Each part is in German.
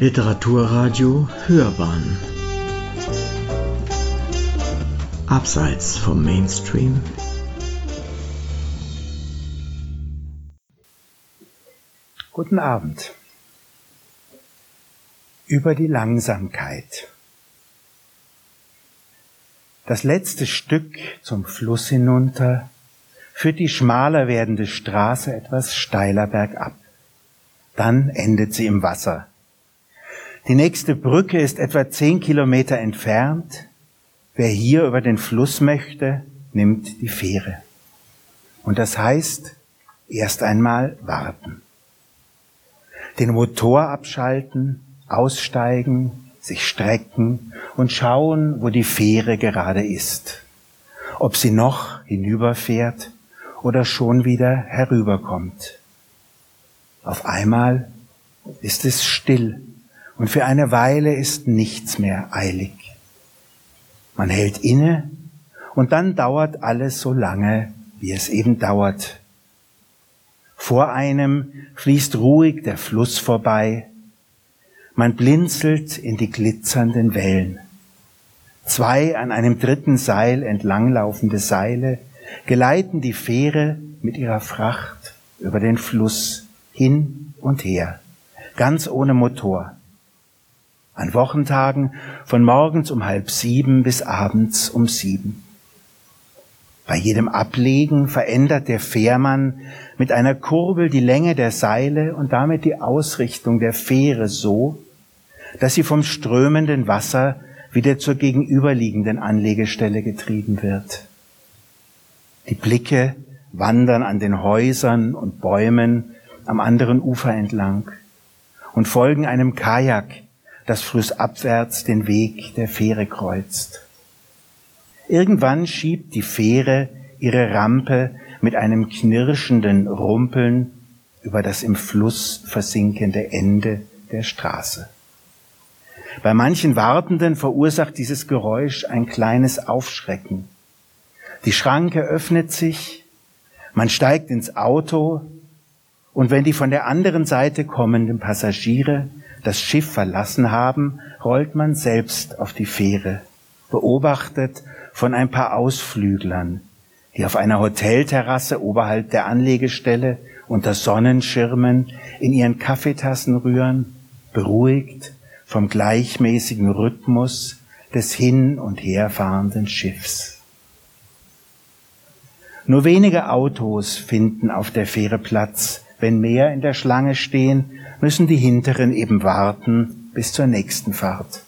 Literaturradio Hörbahn Abseits vom Mainstream Guten Abend. Über die Langsamkeit. Das letzte Stück zum Fluss hinunter führt die schmaler werdende Straße etwas steiler bergab. Dann endet sie im Wasser. Die nächste Brücke ist etwa zehn Kilometer entfernt. Wer hier über den Fluss möchte, nimmt die Fähre. Und das heißt, erst einmal warten den Motor abschalten, aussteigen, sich strecken und schauen, wo die Fähre gerade ist. Ob sie noch hinüberfährt oder schon wieder herüberkommt. Auf einmal ist es still und für eine Weile ist nichts mehr eilig. Man hält inne und dann dauert alles so lange, wie es eben dauert, vor einem fließt ruhig der Fluss vorbei. Man blinzelt in die glitzernden Wellen. Zwei an einem dritten Seil entlanglaufende Seile geleiten die Fähre mit ihrer Fracht über den Fluss hin und her, ganz ohne Motor. An Wochentagen von morgens um halb sieben bis abends um sieben. Bei jedem Ablegen verändert der Fährmann mit einer Kurbel die Länge der Seile und damit die Ausrichtung der Fähre so, dass sie vom strömenden Wasser wieder zur gegenüberliegenden Anlegestelle getrieben wird. Die Blicke wandern an den Häusern und Bäumen am anderen Ufer entlang und folgen einem Kajak, das flussabwärts den Weg der Fähre kreuzt. Irgendwann schiebt die Fähre ihre Rampe mit einem knirschenden Rumpeln über das im Fluss versinkende Ende der Straße. Bei manchen Wartenden verursacht dieses Geräusch ein kleines Aufschrecken. Die Schranke öffnet sich, man steigt ins Auto und wenn die von der anderen Seite kommenden Passagiere das Schiff verlassen haben, rollt man selbst auf die Fähre, beobachtet von ein paar Ausflüglern, die auf einer Hotelterrasse oberhalb der Anlegestelle unter Sonnenschirmen in ihren Kaffeetassen rühren, beruhigt vom gleichmäßigen Rhythmus des hin und herfahrenden Schiffs. Nur wenige Autos finden auf der Fähre Platz. Wenn mehr in der Schlange stehen, müssen die hinteren eben warten bis zur nächsten Fahrt.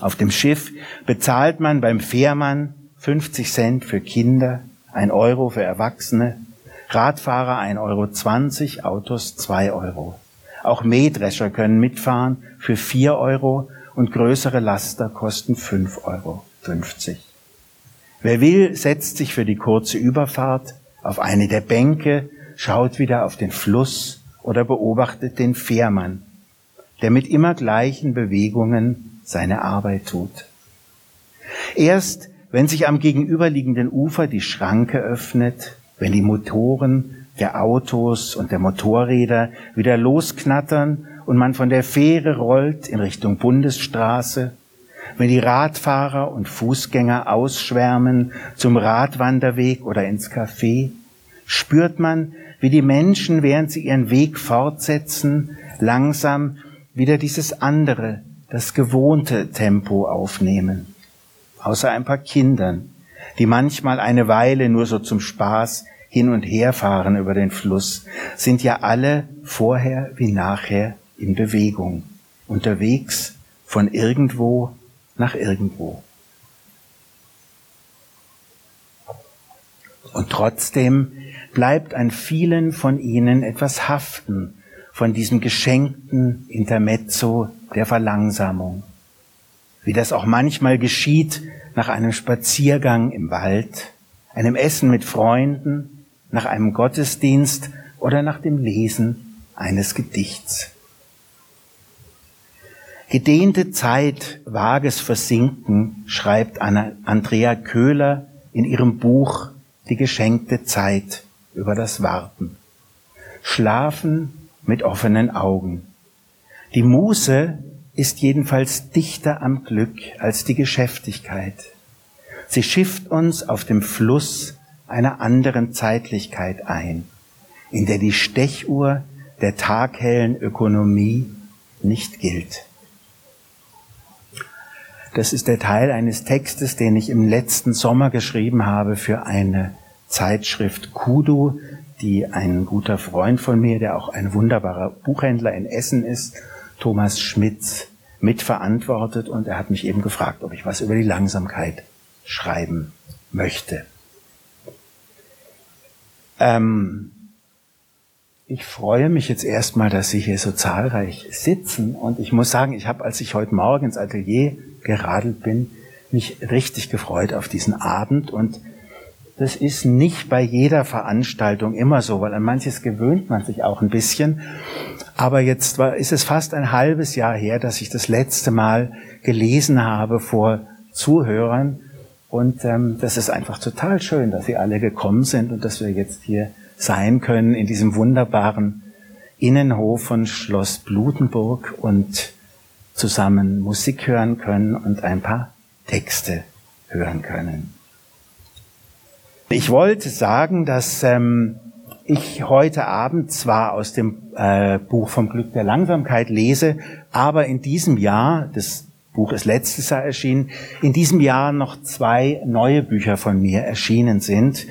Auf dem Schiff bezahlt man beim Fährmann 50 Cent für Kinder, ein Euro für Erwachsene, Radfahrer 1,20 Euro, Autos 2 Euro. Auch Mähdrescher können mitfahren für 4 Euro und größere Laster kosten 5,50 Euro. Wer will, setzt sich für die kurze Überfahrt auf eine der Bänke, schaut wieder auf den Fluss oder beobachtet den Fährmann, der mit immer gleichen Bewegungen seine Arbeit tut. Erst wenn sich am gegenüberliegenden Ufer die Schranke öffnet, wenn die Motoren der Autos und der Motorräder wieder losknattern und man von der Fähre rollt in Richtung Bundesstraße, wenn die Radfahrer und Fußgänger ausschwärmen zum Radwanderweg oder ins Café, spürt man, wie die Menschen, während sie ihren Weg fortsetzen, langsam wieder dieses andere, das gewohnte Tempo aufnehmen. Außer ein paar Kindern, die manchmal eine Weile nur so zum Spaß hin und her fahren über den Fluss, sind ja alle vorher wie nachher in Bewegung, unterwegs von irgendwo nach irgendwo. Und trotzdem bleibt an vielen von ihnen etwas haften von diesem geschenkten Intermezzo der Verlangsamung. Wie das auch manchmal geschieht nach einem Spaziergang im Wald, einem Essen mit Freunden, nach einem Gottesdienst oder nach dem Lesen eines Gedichts. Gedehnte Zeit, vages Versinken, schreibt Andrea Köhler in ihrem Buch Die geschenkte Zeit über das Warten. Schlafen mit offenen Augen. Die Muse ist jedenfalls dichter am Glück als die Geschäftigkeit. Sie schifft uns auf dem Fluss einer anderen Zeitlichkeit ein, in der die Stechuhr der taghellen Ökonomie nicht gilt. Das ist der Teil eines Textes, den ich im letzten Sommer geschrieben habe für eine Zeitschrift Kudu, die ein guter Freund von mir, der auch ein wunderbarer Buchhändler in Essen ist, Thomas Schmitz, mitverantwortet. Und er hat mich eben gefragt, ob ich was über die Langsamkeit schreiben möchte. Ähm, ich freue mich jetzt erstmal, dass Sie hier so zahlreich sitzen. Und ich muss sagen, ich habe, als ich heute Morgen ins Atelier geradelt bin, mich richtig gefreut auf diesen Abend. Und das ist nicht bei jeder Veranstaltung immer so, weil an manches gewöhnt man sich auch ein bisschen. Aber jetzt war, ist es fast ein halbes Jahr her, dass ich das letzte Mal gelesen habe vor Zuhörern. Und ähm, das ist einfach total schön, dass Sie alle gekommen sind und dass wir jetzt hier sein können in diesem wunderbaren Innenhof von Schloss Blutenburg und zusammen Musik hören können und ein paar Texte hören können. Ich wollte sagen, dass ähm, ich heute Abend zwar aus dem äh, Buch vom Glück der Langsamkeit lese, aber in diesem Jahr, das Buch ist letztes Jahr erschienen, in diesem Jahr noch zwei neue Bücher von mir erschienen sind.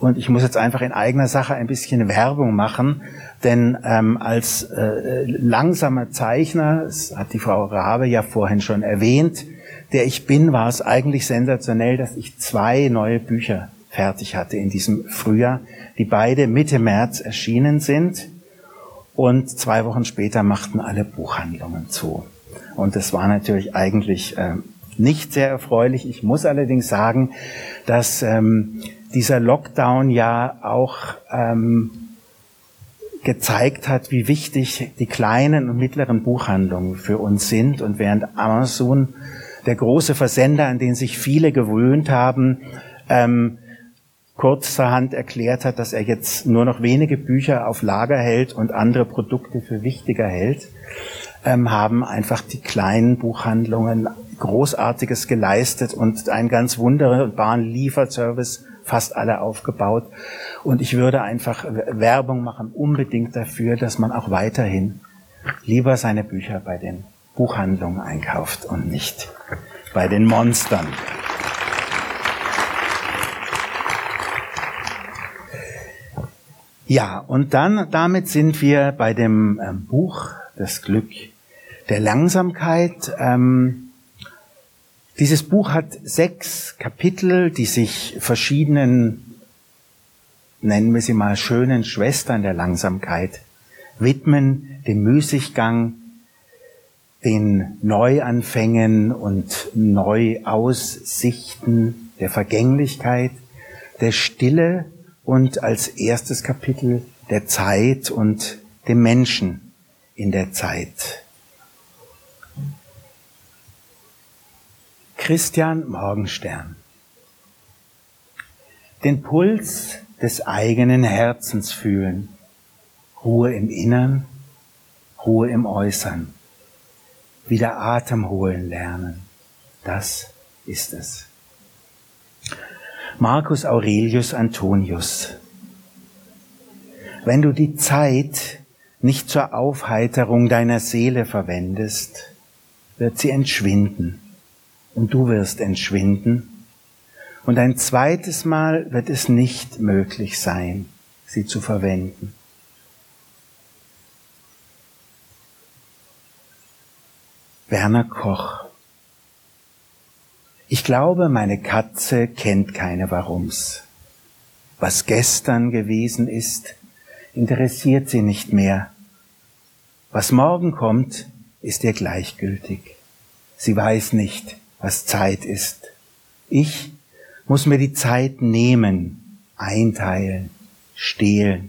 Und ich muss jetzt einfach in eigener Sache ein bisschen Werbung machen, denn ähm, als äh, langsamer Zeichner, das hat die Frau Rabe ja vorhin schon erwähnt, der ich bin, war es eigentlich sensationell, dass ich zwei neue Bücher fertig hatte in diesem Frühjahr, die beide Mitte März erschienen sind. Und zwei Wochen später machten alle Buchhandlungen zu. Und das war natürlich eigentlich äh, nicht sehr erfreulich. Ich muss allerdings sagen, dass ähm, dieser Lockdown ja auch ähm, gezeigt hat, wie wichtig die kleinen und mittleren Buchhandlungen für uns sind. Und während Amazon, der große Versender, an den sich viele gewöhnt haben, ähm, kurzerhand erklärt hat, dass er jetzt nur noch wenige Bücher auf Lager hält und andere Produkte für wichtiger hält, ähm, haben einfach die kleinen Buchhandlungen Großartiges geleistet und einen ganz wunderbaren Lieferservice fast alle aufgebaut. Und ich würde einfach Werbung machen, unbedingt dafür, dass man auch weiterhin lieber seine Bücher bei den Buchhandlungen einkauft und nicht bei den Monstern. Ja, und dann, damit sind wir bei dem ähm, Buch Das Glück der Langsamkeit. Ähm, dieses Buch hat sechs Kapitel, die sich verschiedenen, nennen wir sie mal, schönen Schwestern der Langsamkeit widmen, dem Müßiggang, den Neuanfängen und Neuaussichten der Vergänglichkeit, der Stille und als erstes Kapitel der Zeit und dem Menschen in der Zeit. Christian Morgenstern. Den Puls des eigenen Herzens fühlen. Ruhe im Innern, Ruhe im Äußern. Wieder Atem holen lernen. Das ist es. Marcus Aurelius Antonius. Wenn du die Zeit nicht zur Aufheiterung deiner Seele verwendest, wird sie entschwinden und du wirst entschwinden. Und ein zweites Mal wird es nicht möglich sein, sie zu verwenden. Werner Koch. Ich glaube, meine Katze kennt keine Warums. Was gestern gewesen ist, interessiert sie nicht mehr. Was morgen kommt, ist ihr gleichgültig. Sie weiß nicht, was Zeit ist. Ich muss mir die Zeit nehmen, einteilen, stehlen.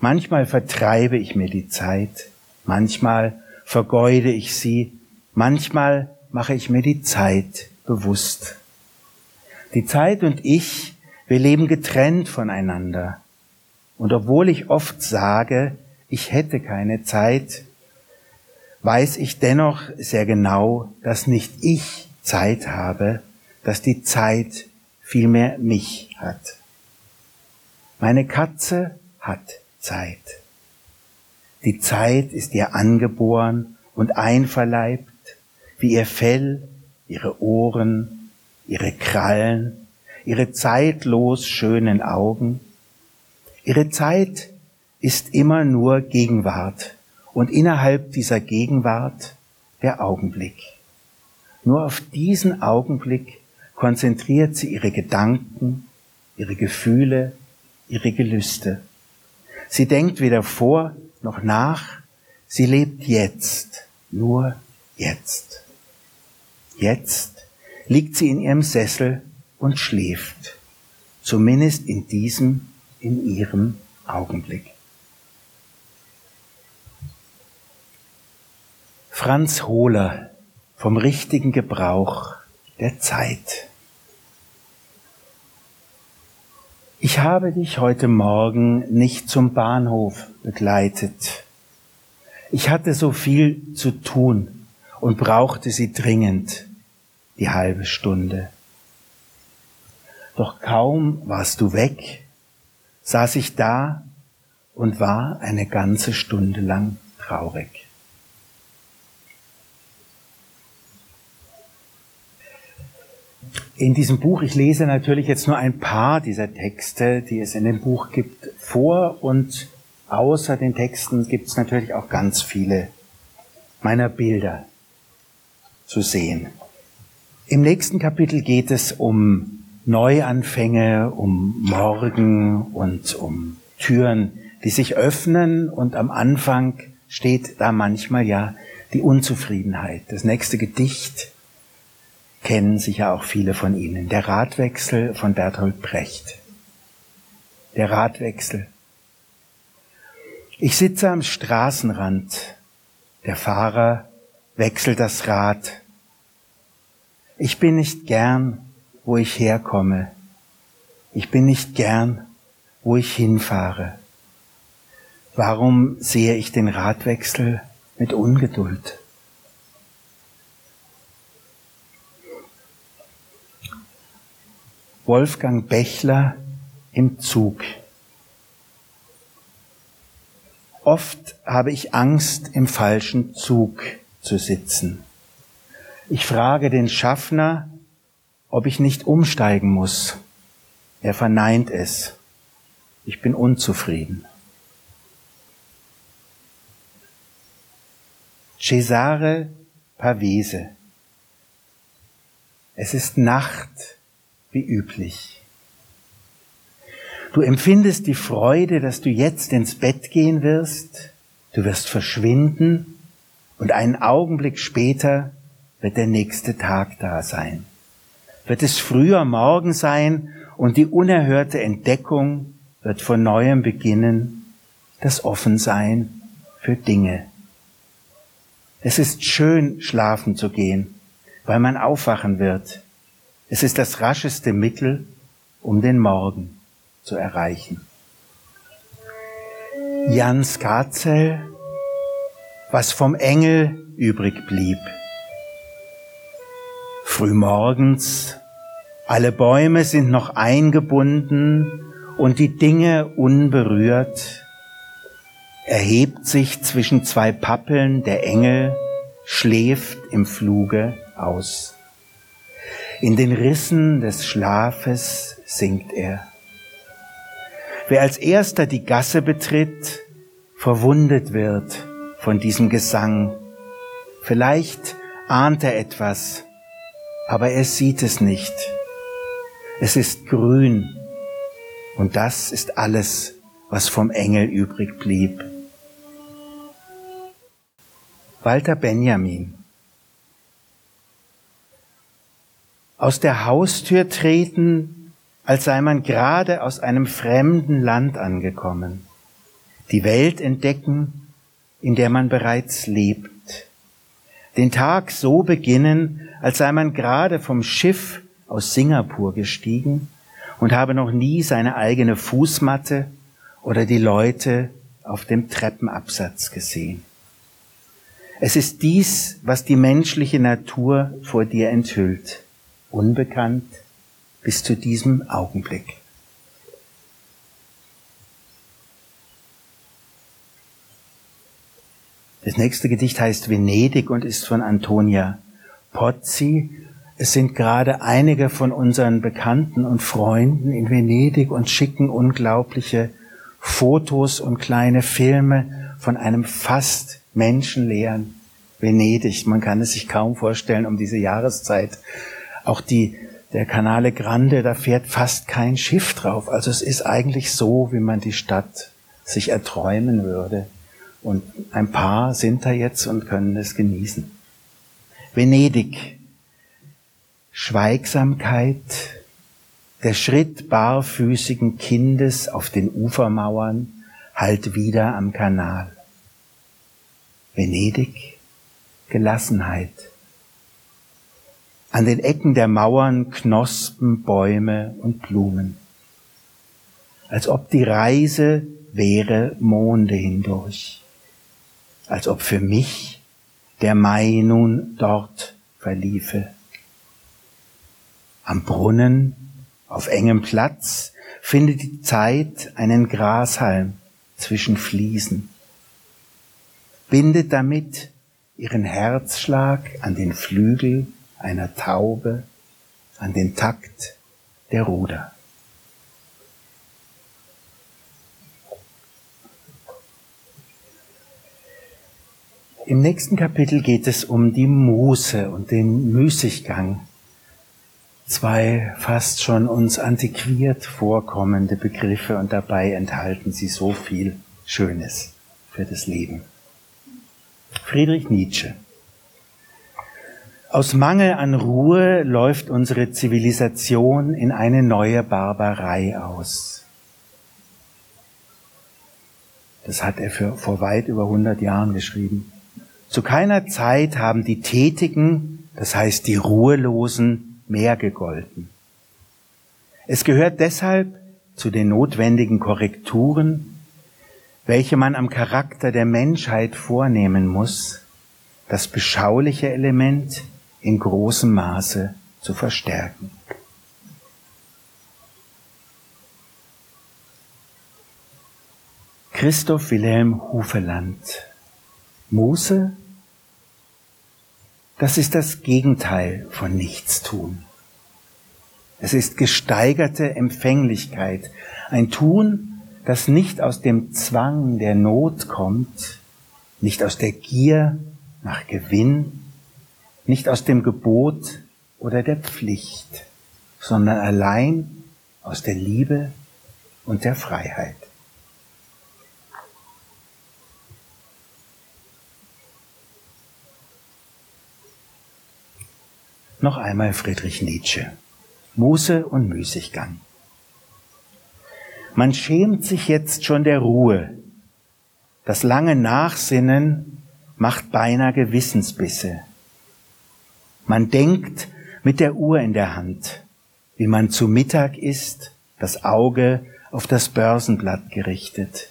Manchmal vertreibe ich mir die Zeit, manchmal vergeude ich sie, manchmal mache ich mir die Zeit bewusst. Die Zeit und ich, wir leben getrennt voneinander. Und obwohl ich oft sage, ich hätte keine Zeit, weiß ich dennoch sehr genau, dass nicht ich Zeit habe, dass die Zeit vielmehr mich hat. Meine Katze hat Zeit. Die Zeit ist ihr angeboren und einverleibt, wie ihr Fell, ihre Ohren, ihre Krallen, ihre zeitlos schönen Augen. Ihre Zeit ist immer nur Gegenwart und innerhalb dieser Gegenwart der Augenblick. Nur auf diesen Augenblick konzentriert sie ihre Gedanken, ihre Gefühle, ihre Gelüste. Sie denkt weder vor noch nach, sie lebt jetzt, nur jetzt. Jetzt liegt sie in ihrem Sessel und schläft, zumindest in diesem, in ihrem Augenblick. Franz Hohler vom richtigen Gebrauch der Zeit. Ich habe dich heute Morgen nicht zum Bahnhof begleitet. Ich hatte so viel zu tun und brauchte sie dringend, die halbe Stunde. Doch kaum warst du weg, saß ich da und war eine ganze Stunde lang traurig. in diesem Buch, ich lese natürlich jetzt nur ein paar dieser Texte, die es in dem Buch gibt, vor und außer den Texten gibt es natürlich auch ganz viele meiner Bilder zu sehen. Im nächsten Kapitel geht es um Neuanfänge, um Morgen und um Türen, die sich öffnen und am Anfang steht da manchmal ja die Unzufriedenheit. Das nächste Gedicht kennen sicher auch viele von Ihnen. Der Radwechsel von Bertolt Brecht. Der Radwechsel. Ich sitze am Straßenrand. Der Fahrer wechselt das Rad. Ich bin nicht gern, wo ich herkomme. Ich bin nicht gern, wo ich hinfahre. Warum sehe ich den Radwechsel mit Ungeduld? Wolfgang Bechler im Zug. Oft habe ich Angst, im falschen Zug zu sitzen. Ich frage den Schaffner, ob ich nicht umsteigen muss. Er verneint es. Ich bin unzufrieden. Cesare Pavese. Es ist Nacht wie üblich. Du empfindest die Freude, dass du jetzt ins Bett gehen wirst, du wirst verschwinden und einen Augenblick später wird der nächste Tag da sein. Wird es früher Morgen sein und die unerhörte Entdeckung wird von neuem beginnen, das Offensein für Dinge. Es ist schön, schlafen zu gehen, weil man aufwachen wird es ist das rascheste Mittel, um den Morgen zu erreichen. Jan Skazel, was vom Engel übrig blieb. Frühmorgens, alle Bäume sind noch eingebunden und die Dinge unberührt, erhebt sich zwischen zwei Pappeln der Engel, schläft im Fluge aus. In den Rissen des Schlafes singt er. Wer als erster die Gasse betritt, verwundet wird von diesem Gesang. Vielleicht ahnt er etwas, aber er sieht es nicht. Es ist grün und das ist alles, was vom Engel übrig blieb. Walter Benjamin aus der Haustür treten, als sei man gerade aus einem fremden Land angekommen, die Welt entdecken, in der man bereits lebt, den Tag so beginnen, als sei man gerade vom Schiff aus Singapur gestiegen und habe noch nie seine eigene Es ist dies, was die menschliche Natur vor dir enthüllt, unbekannt bis zu diesem Augenblick. Das nächste Gedicht heißt Venedig und ist von Antonia Pozzi. Es sind gerade einige von unseren Bekannten und Freunden in Venedig und schicken unglaubliche Fotos und kleine Filme von einem fast menschenleeren Venedig. Man kann es sich kaum vorstellen um diese Jahreszeit. Auch die, der Canale Grande, da fährt fast kein Schiff drauf. Also es ist eigentlich so, wie man die Stadt sich erträumen würde. Und ein paar sind da jetzt und können es genießen. Venedig. Schweigsamkeit. Der Schritt barfüßigen Kindes auf den Ufermauern halt wieder am Kanal. Venedig. Gelassenheit. An den Ecken der Mauern Knospen, Bäume und Blumen. Als ob die Reise wäre Monde hindurch als ob für mich der Mai nun dort verliefe. Am Brunnen, auf engem Platz, findet die Zeit einen Grashalm zwischen Fliesen, bindet damit ihren Herzschlag an den Flügel einer Taube, an den Takt der Ruder. Im nächsten Kapitel geht es um die Muße und den Müßiggang. Zwei fast schon uns antiquiert vorkommende Begriffe und dabei enthalten sie so viel Schönes für das Leben. Friedrich Nietzsche. Aus Mangel an Ruhe läuft unsere Zivilisation in eine neue Barbarei aus. Das hat er für, vor weit über 100 Jahren geschrieben. Zu keiner Zeit haben die Tätigen, das heißt die Ruhelosen, mehr gegolten. Es gehört deshalb zu den notwendigen Korrekturen, welche man am Charakter der Menschheit vornehmen muss, das beschauliche Element in großem Maße zu verstärken. Christoph Wilhelm Hufeland Muße das ist das Gegenteil von Nichtstun. Es ist gesteigerte Empfänglichkeit, ein Tun, das nicht aus dem Zwang der Not kommt, nicht aus der Gier nach Gewinn, nicht aus dem Gebot oder der Pflicht, sondern allein aus der Liebe und der Freiheit. Noch einmal Friedrich Nietzsche. Muße und Müßiggang. Man schämt sich jetzt schon der Ruhe. Das lange Nachsinnen macht beinahe Gewissensbisse. Man denkt mit der Uhr in der Hand, wie man zu Mittag isst, das Auge auf das Börsenblatt gerichtet.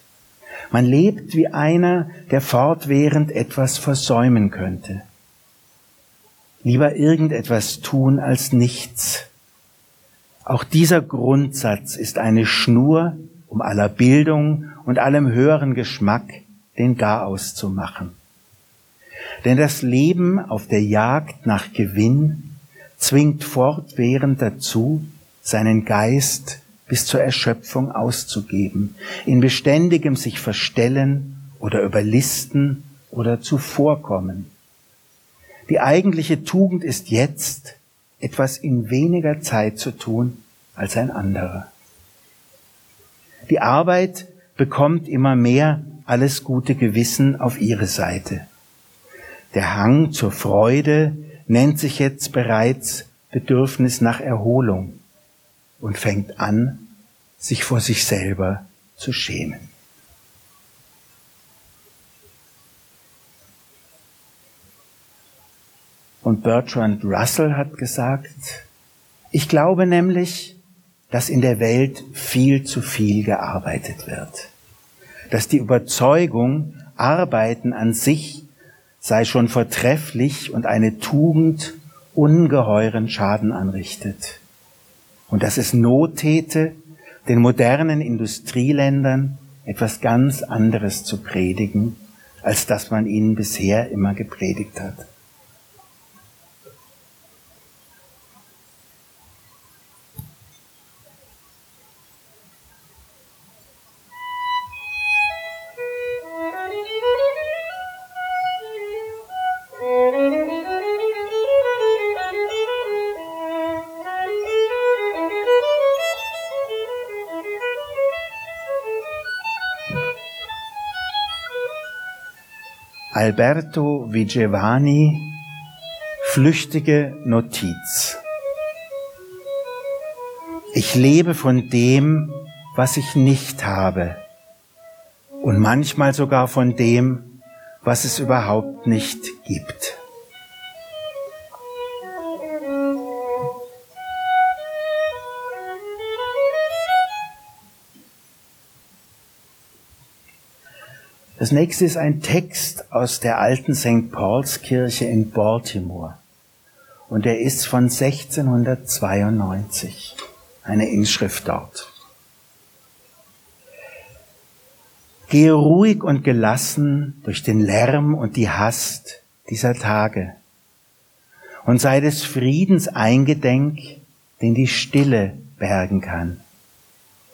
Man lebt wie einer, der fortwährend etwas versäumen könnte. Lieber irgendetwas tun als nichts. Auch dieser Grundsatz ist eine Schnur, um aller Bildung und allem höheren Geschmack den Garaus zu machen. Denn das Leben auf der Jagd nach Gewinn zwingt fortwährend dazu, seinen Geist bis zur Erschöpfung auszugeben, in beständigem sich verstellen oder überlisten oder zuvorkommen. Die eigentliche Tugend ist jetzt, etwas in weniger Zeit zu tun als ein anderer. Die Arbeit bekommt immer mehr alles gute Gewissen auf ihre Seite. Der Hang zur Freude nennt sich jetzt bereits Bedürfnis nach Erholung und fängt an, sich vor sich selber zu schämen. Und Bertrand Russell hat gesagt, ich glaube nämlich, dass in der Welt viel zu viel gearbeitet wird. Dass die Überzeugung, Arbeiten an sich sei schon vortrefflich und eine Tugend ungeheuren Schaden anrichtet. Und dass es Not täte, den modernen Industrieländern etwas ganz anderes zu predigen, als das man ihnen bisher immer gepredigt hat. Alberto Vigevani Flüchtige Notiz. Ich lebe von dem, was ich nicht habe und manchmal sogar von dem, was es überhaupt nicht gibt. Das nächste ist ein Text aus der alten St. Paul's Kirche in Baltimore. Und er ist von 1692. Eine Inschrift dort. Gehe ruhig und gelassen durch den Lärm und die Hast dieser Tage und sei des Friedens eingedenk, den die Stille bergen kann.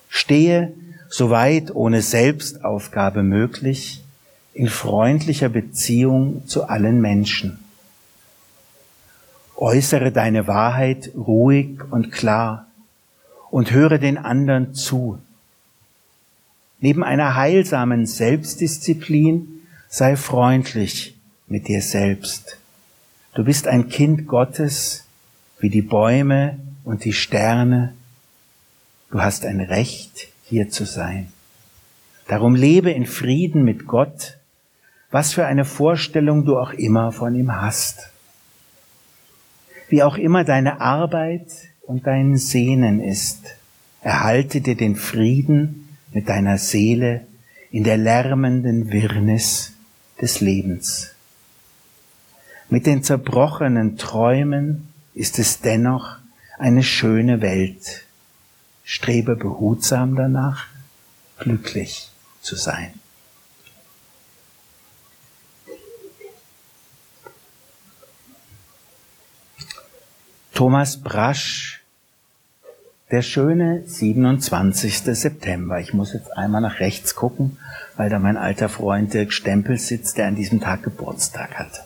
Stehe soweit ohne Selbstaufgabe möglich, in freundlicher Beziehung zu allen Menschen. Äußere deine Wahrheit ruhig und klar und höre den anderen zu. Neben einer heilsamen Selbstdisziplin sei freundlich mit dir selbst. Du bist ein Kind Gottes wie die Bäume und die Sterne. Du hast ein Recht, hier zu sein. Darum lebe in Frieden mit Gott, was für eine Vorstellung du auch immer von ihm hast. Wie auch immer deine Arbeit und dein Sehnen ist, erhalte dir den Frieden mit deiner Seele in der lärmenden Wirrnis des Lebens. Mit den zerbrochenen Träumen ist es dennoch eine schöne Welt, strebe behutsam danach, glücklich zu sein. Thomas Brasch, der schöne 27. September. Ich muss jetzt einmal nach rechts gucken, weil da mein alter Freund Dirk Stempel sitzt, der an diesem Tag Geburtstag hat.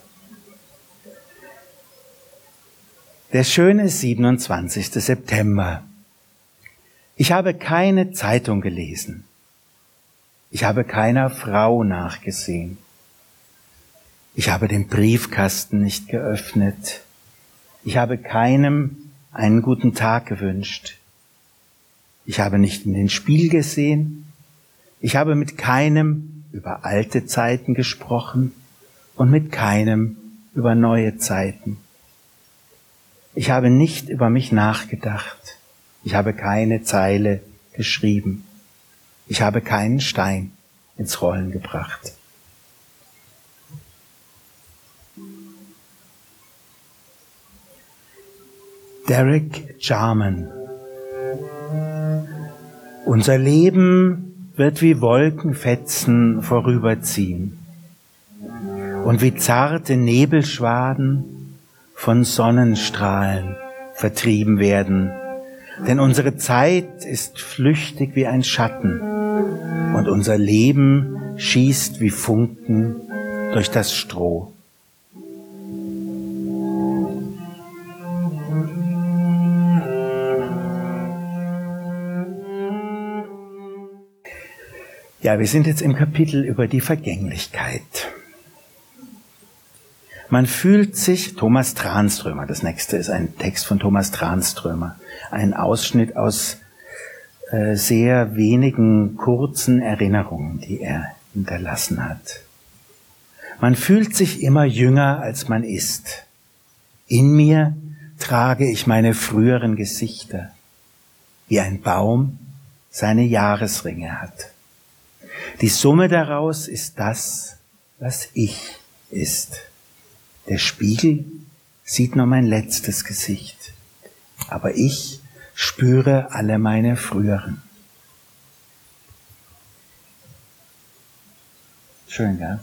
Der schöne 27. September. Ich habe keine Zeitung gelesen. Ich habe keiner Frau nachgesehen. Ich habe den Briefkasten nicht geöffnet. Ich habe keinem einen guten Tag gewünscht. Ich habe nicht in den Spiel gesehen. Ich habe mit keinem über alte Zeiten gesprochen und mit keinem über neue Zeiten. Ich habe nicht über mich nachgedacht. Ich habe keine Zeile geschrieben. Ich habe keinen Stein ins Rollen gebracht. Derek Jarman. Unser Leben wird wie Wolkenfetzen vorüberziehen und wie zarte Nebelschwaden von Sonnenstrahlen vertrieben werden denn unsere Zeit ist flüchtig wie ein Schatten und unser Leben schießt wie Funken durch das Stroh. Ja, wir sind jetzt im Kapitel über die Vergänglichkeit. Man fühlt sich, Thomas Tranströmer, das nächste ist ein Text von Thomas Tranströmer, ein Ausschnitt aus äh, sehr wenigen kurzen Erinnerungen, die er hinterlassen hat. Man fühlt sich immer jünger, als man ist. In mir trage ich meine früheren Gesichter, wie ein Baum seine Jahresringe hat. Die Summe daraus ist das, was ich ist. Der Spiegel sieht nur mein letztes Gesicht, aber ich spüre alle meine früheren. Schön, gell?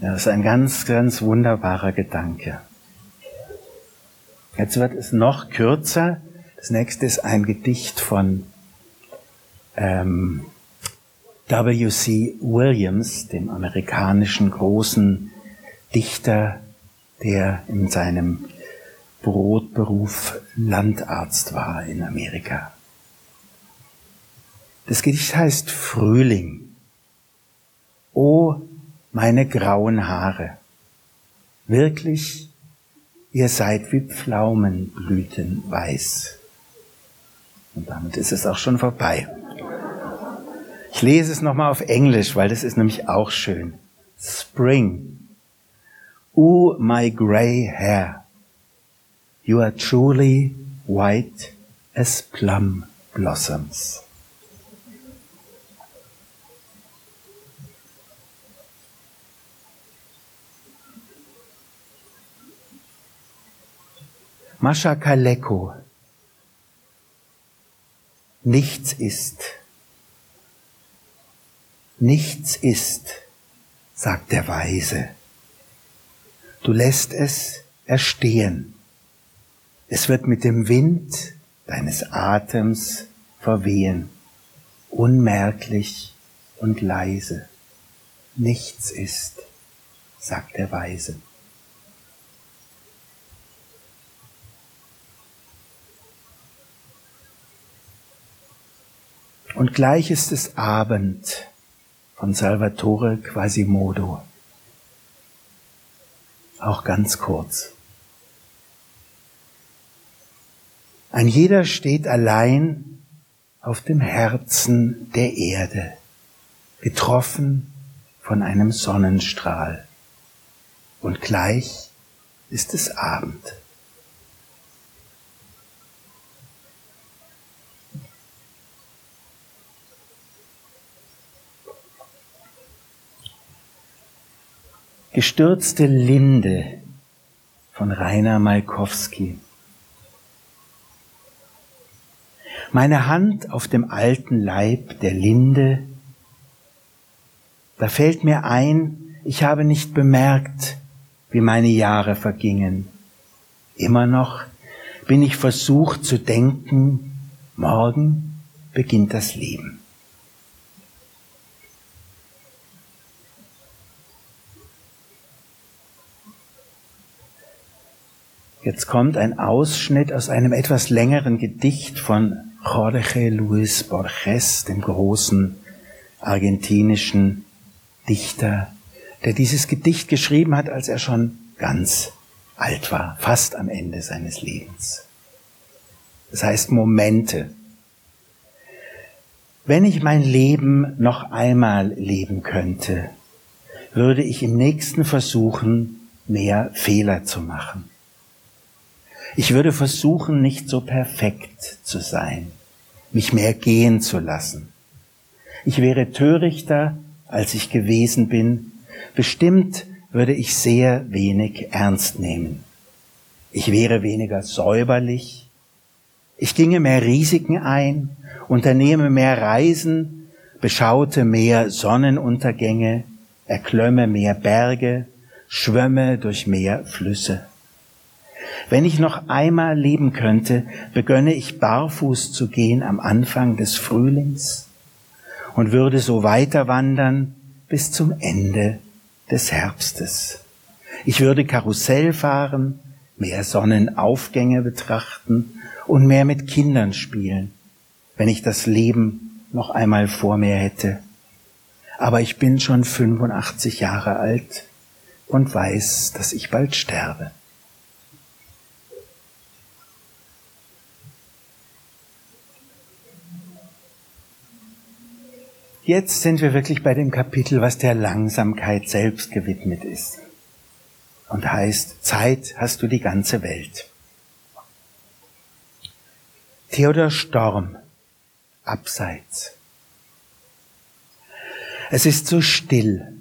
Ja, das ist ein ganz, ganz wunderbarer Gedanke. Jetzt wird es noch kürzer. Das nächste ist ein Gedicht von ähm, W.C. Williams, dem amerikanischen großen Dichter, der in seinem Brotberuf Landarzt war in Amerika. Das Gedicht heißt Frühling. O meine grauen Haare, wirklich, ihr seid wie Pflaumenblüten weiß. Und damit ist es auch schon vorbei. Ich lese es nochmal auf Englisch, weil das ist nämlich auch schön. Spring. Ooh, my gray hair. You are truly white as plum blossoms. Mascha Kaleko. Nichts ist. Nichts ist, sagt der Weise. Du lässt es erstehen. Es wird mit dem Wind deines Atems verwehen, unmerklich und leise. Nichts ist, sagt der Weise. Und gleich ist es Abend von Salvatore Quasimodo. Auch ganz kurz. Ein jeder steht allein auf dem Herzen der Erde, getroffen von einem Sonnenstrahl. Und gleich ist es Abend. Gestürzte Linde von Rainer Malkowski. Meine Hand auf dem alten Leib der Linde, da fällt mir ein, ich habe nicht bemerkt, wie meine Jahre vergingen. Immer noch bin ich versucht zu denken, morgen beginnt das Leben. Jetzt kommt ein Ausschnitt aus einem etwas längeren Gedicht von Jorge Luis Borges, dem großen argentinischen Dichter, der dieses Gedicht geschrieben hat, als er schon ganz alt war, fast am Ende seines Lebens. Das heißt Momente. Wenn ich mein Leben noch einmal leben könnte, würde ich im nächsten versuchen, mehr Fehler zu machen. Ich würde versuchen, nicht so perfekt zu sein, mich mehr gehen zu lassen. Ich wäre törichter, als ich gewesen bin. Bestimmt würde ich sehr wenig ernst nehmen. Ich wäre weniger säuberlich. Ich ginge mehr Risiken ein, unternehme mehr Reisen, beschaute mehr Sonnenuntergänge, erklömme mehr Berge, schwömme durch mehr Flüsse. Wenn ich noch einmal leben könnte, begönne ich barfuß zu gehen am Anfang des Frühlings und würde so weiter wandern bis zum Ende des Herbstes. Ich würde Karussell fahren, mehr Sonnenaufgänge betrachten und mehr mit Kindern spielen, wenn ich das Leben noch einmal vor mir hätte. Aber ich bin schon 85 Jahre alt und weiß, dass ich bald sterbe. Jetzt sind wir wirklich bei dem Kapitel, was der Langsamkeit selbst gewidmet ist. Und heißt, Zeit hast du die ganze Welt. Theodor Storm, Abseits. Es ist so still.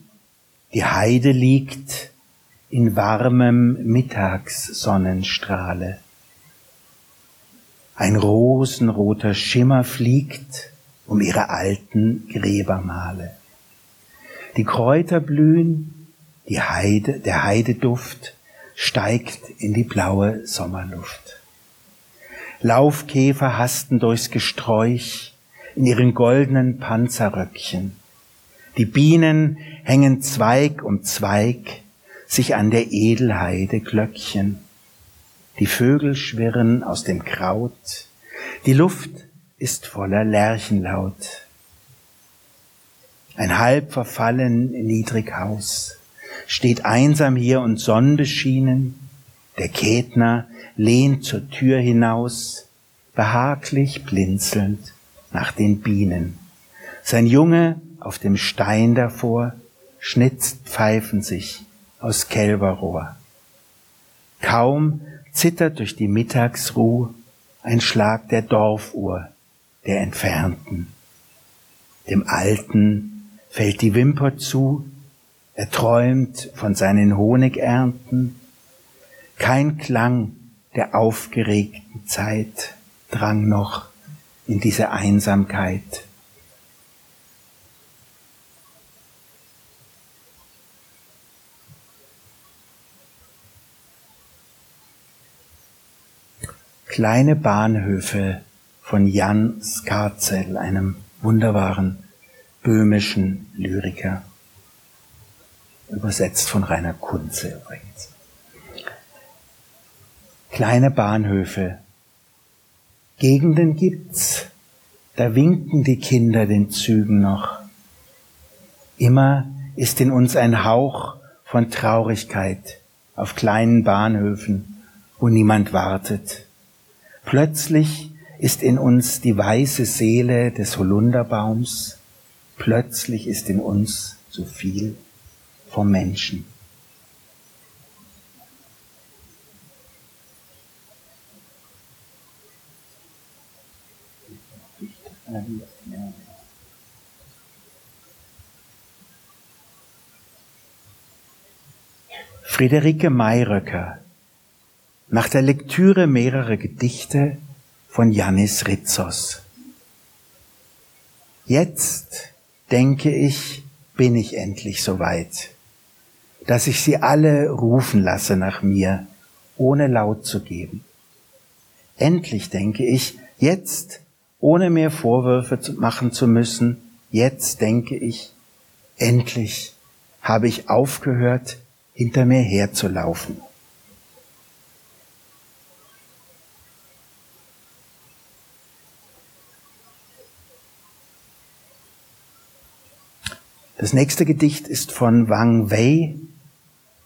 Die Heide liegt in warmem Mittagssonnenstrahle. Ein rosenroter Schimmer fliegt um ihre alten Gräbermale. Die Kräuter blühen, die Heide, der Heideduft steigt in die blaue Sommerluft. Laufkäfer hasten durchs Gesträuch in ihren goldenen Panzerröckchen. Die Bienen hängen Zweig um Zweig sich an der Edelheide Glöckchen. Die Vögel schwirren aus dem Kraut. Die Luft ist voller Lerchenlaut. Ein halb verfallen Niedrighaus steht einsam hier und sonnenbeschienen. Der Kätner lehnt zur Tür hinaus, behaglich blinzelnd nach den Bienen. Sein Junge auf dem Stein davor schnitzt Pfeifen sich aus Kälberrohr. Kaum zittert durch die Mittagsruh ein Schlag der Dorfuhr der Entfernten. Dem Alten fällt die Wimper zu, er träumt von seinen Honigernten. Kein Klang der aufgeregten Zeit drang noch in diese Einsamkeit. Kleine Bahnhöfe von Jan Skarzel, einem wunderbaren böhmischen Lyriker. Übersetzt von Rainer Kunze übrigens. Kleine Bahnhöfe. Gegenden gibt's, da winken die Kinder den Zügen noch. Immer ist in uns ein Hauch von Traurigkeit auf kleinen Bahnhöfen, wo niemand wartet Plötzlich ist in uns die weiße Seele des Holunderbaums, plötzlich ist in uns zu viel vom Menschen. Friederike Mayröcker nach der Lektüre mehrerer Gedichte von Janis Rizos. Jetzt, denke ich, bin ich endlich so weit, dass ich sie alle rufen lasse nach mir, ohne laut zu geben. Endlich, denke ich, jetzt, ohne mir Vorwürfe machen zu müssen, jetzt, denke ich, endlich habe ich aufgehört, hinter mir herzulaufen. Das nächste Gedicht ist von Wang Wei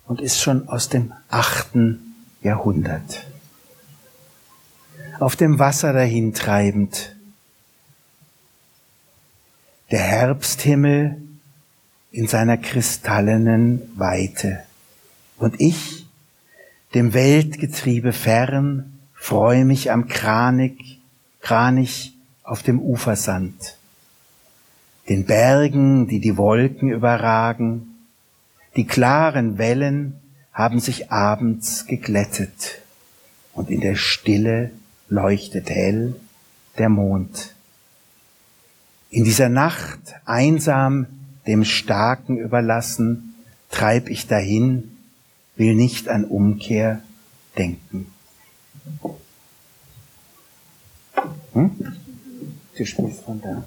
und ist schon aus dem achten Jahrhundert. Auf dem Wasser dahintreibend, der Herbsthimmel in seiner kristallenen Weite und ich, dem Weltgetriebe fern, freue mich am Kranig, Kranich auf dem Ufersand den Bergen, die die Wolken überragen. Die klaren Wellen haben sich abends geglättet und in der Stille leuchtet hell der Mond. In dieser Nacht, einsam dem Starken überlassen, treib ich dahin, will nicht an Umkehr denken. Hm? Sprichst von da.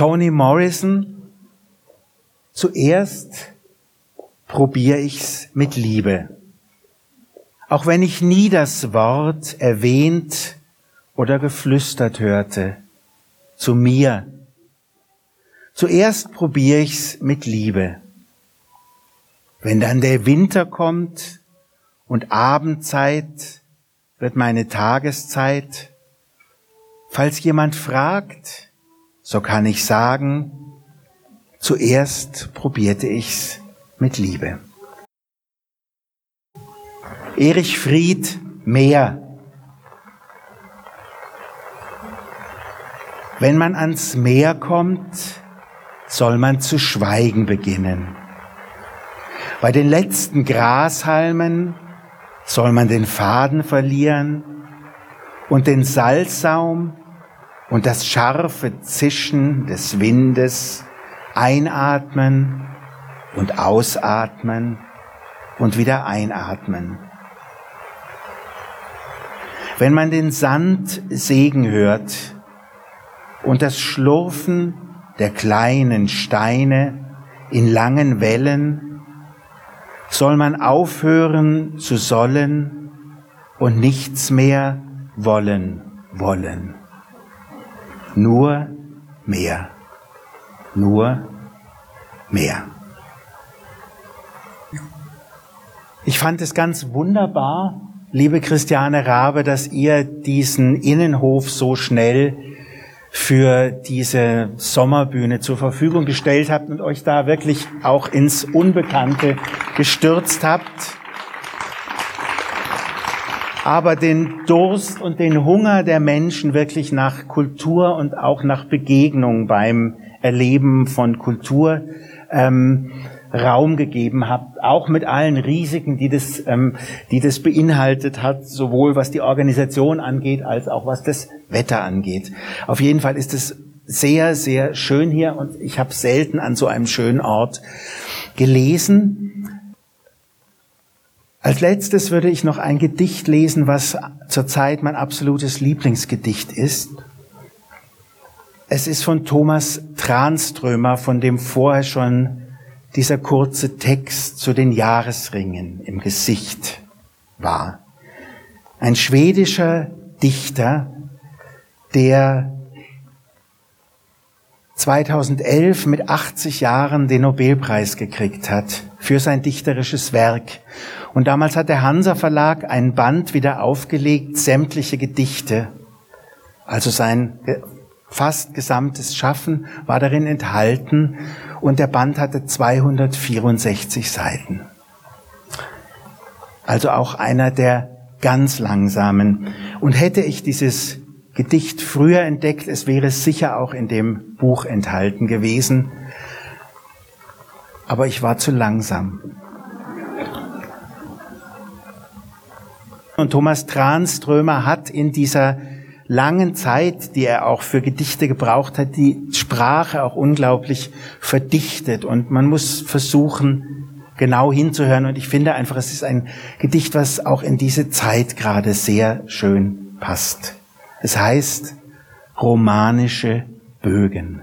Toni Morrison, zuerst probiere ich's mit Liebe. Auch wenn ich nie das Wort erwähnt oder geflüstert hörte, zu mir. Zuerst probiere ich's mit Liebe. Wenn dann der Winter kommt und Abendzeit wird meine Tageszeit, falls jemand fragt, so kann ich sagen, zuerst probierte ich's mit Liebe. Erich Fried Meer. Wenn man ans Meer kommt, soll man zu schweigen beginnen. Bei den letzten Grashalmen soll man den Faden verlieren und den Salzsaum und das scharfe Zischen des Windes einatmen und ausatmen und wieder einatmen. Wenn man den Sand sägen hört und das Schlurfen der kleinen Steine in langen Wellen, soll man aufhören zu sollen und nichts mehr wollen wollen. Nur mehr. Nur mehr. Ich fand es ganz wunderbar, liebe Christiane Rabe, dass ihr diesen Innenhof so schnell für diese Sommerbühne zur Verfügung gestellt habt und euch da wirklich auch ins Unbekannte gestürzt habt. Aber den Durst und den Hunger der Menschen wirklich nach Kultur und auch nach Begegnung beim Erleben von Kultur ähm, Raum gegeben habt, auch mit allen Risiken, die das, ähm, die das beinhaltet hat, sowohl was die Organisation angeht, als auch was das Wetter angeht. Auf jeden Fall ist es sehr, sehr schön hier und ich habe selten an so einem schönen Ort gelesen. Als letztes würde ich noch ein Gedicht lesen, was zurzeit mein absolutes Lieblingsgedicht ist. Es ist von Thomas Tranströmer, von dem vorher schon dieser kurze Text zu den Jahresringen im Gesicht war. Ein schwedischer Dichter, der 2011 mit 80 Jahren den Nobelpreis gekriegt hat für sein dichterisches Werk. Und damals hat der Hansa Verlag ein Band wieder aufgelegt, sämtliche Gedichte. Also sein fast gesamtes Schaffen war darin enthalten und der Band hatte 264 Seiten. Also auch einer der ganz langsamen. Und hätte ich dieses Gedicht früher entdeckt, es wäre sicher auch in dem Buch enthalten gewesen. Aber ich war zu langsam. Und Thomas Tranströmer hat in dieser langen Zeit, die er auch für Gedichte gebraucht hat, die Sprache auch unglaublich verdichtet. Und man muss versuchen, genau hinzuhören. Und ich finde einfach, es ist ein Gedicht, was auch in diese Zeit gerade sehr schön passt. Es heißt romanische Bögen.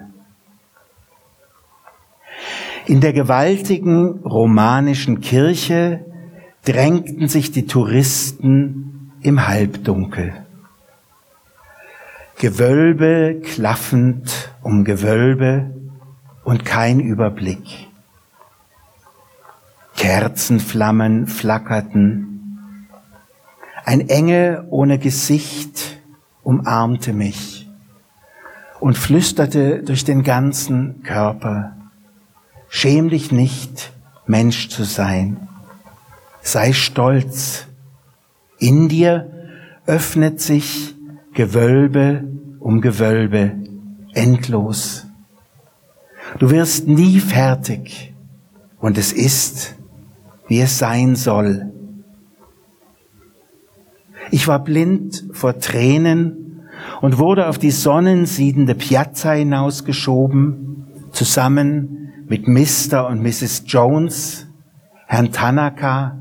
In der gewaltigen romanischen Kirche drängten sich die Touristen im Halbdunkel. Gewölbe klaffend um Gewölbe und kein Überblick. Kerzenflammen flackerten. Ein Engel ohne Gesicht umarmte mich und flüsterte durch den ganzen Körper, schäm dich nicht, Mensch zu sein. Sei stolz. In dir öffnet sich Gewölbe um Gewölbe, endlos. Du wirst nie fertig und es ist, wie es sein soll. Ich war blind vor Tränen und wurde auf die sonnensiedende Piazza hinausgeschoben, zusammen mit Mr. und Mrs. Jones, Herrn Tanaka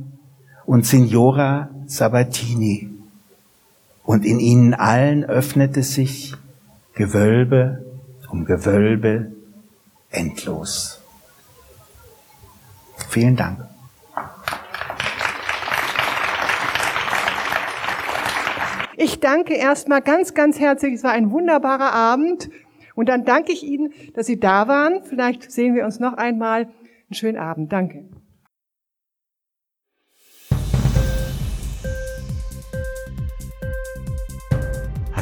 und Signora Sabatini und in ihnen allen öffnete sich Gewölbe um Gewölbe endlos. Vielen Dank. Ich danke erstmal ganz, ganz herzlich. Es war ein wunderbarer Abend. Und dann danke ich Ihnen, dass Sie da waren. Vielleicht sehen wir uns noch einmal. Einen schönen Abend. Danke.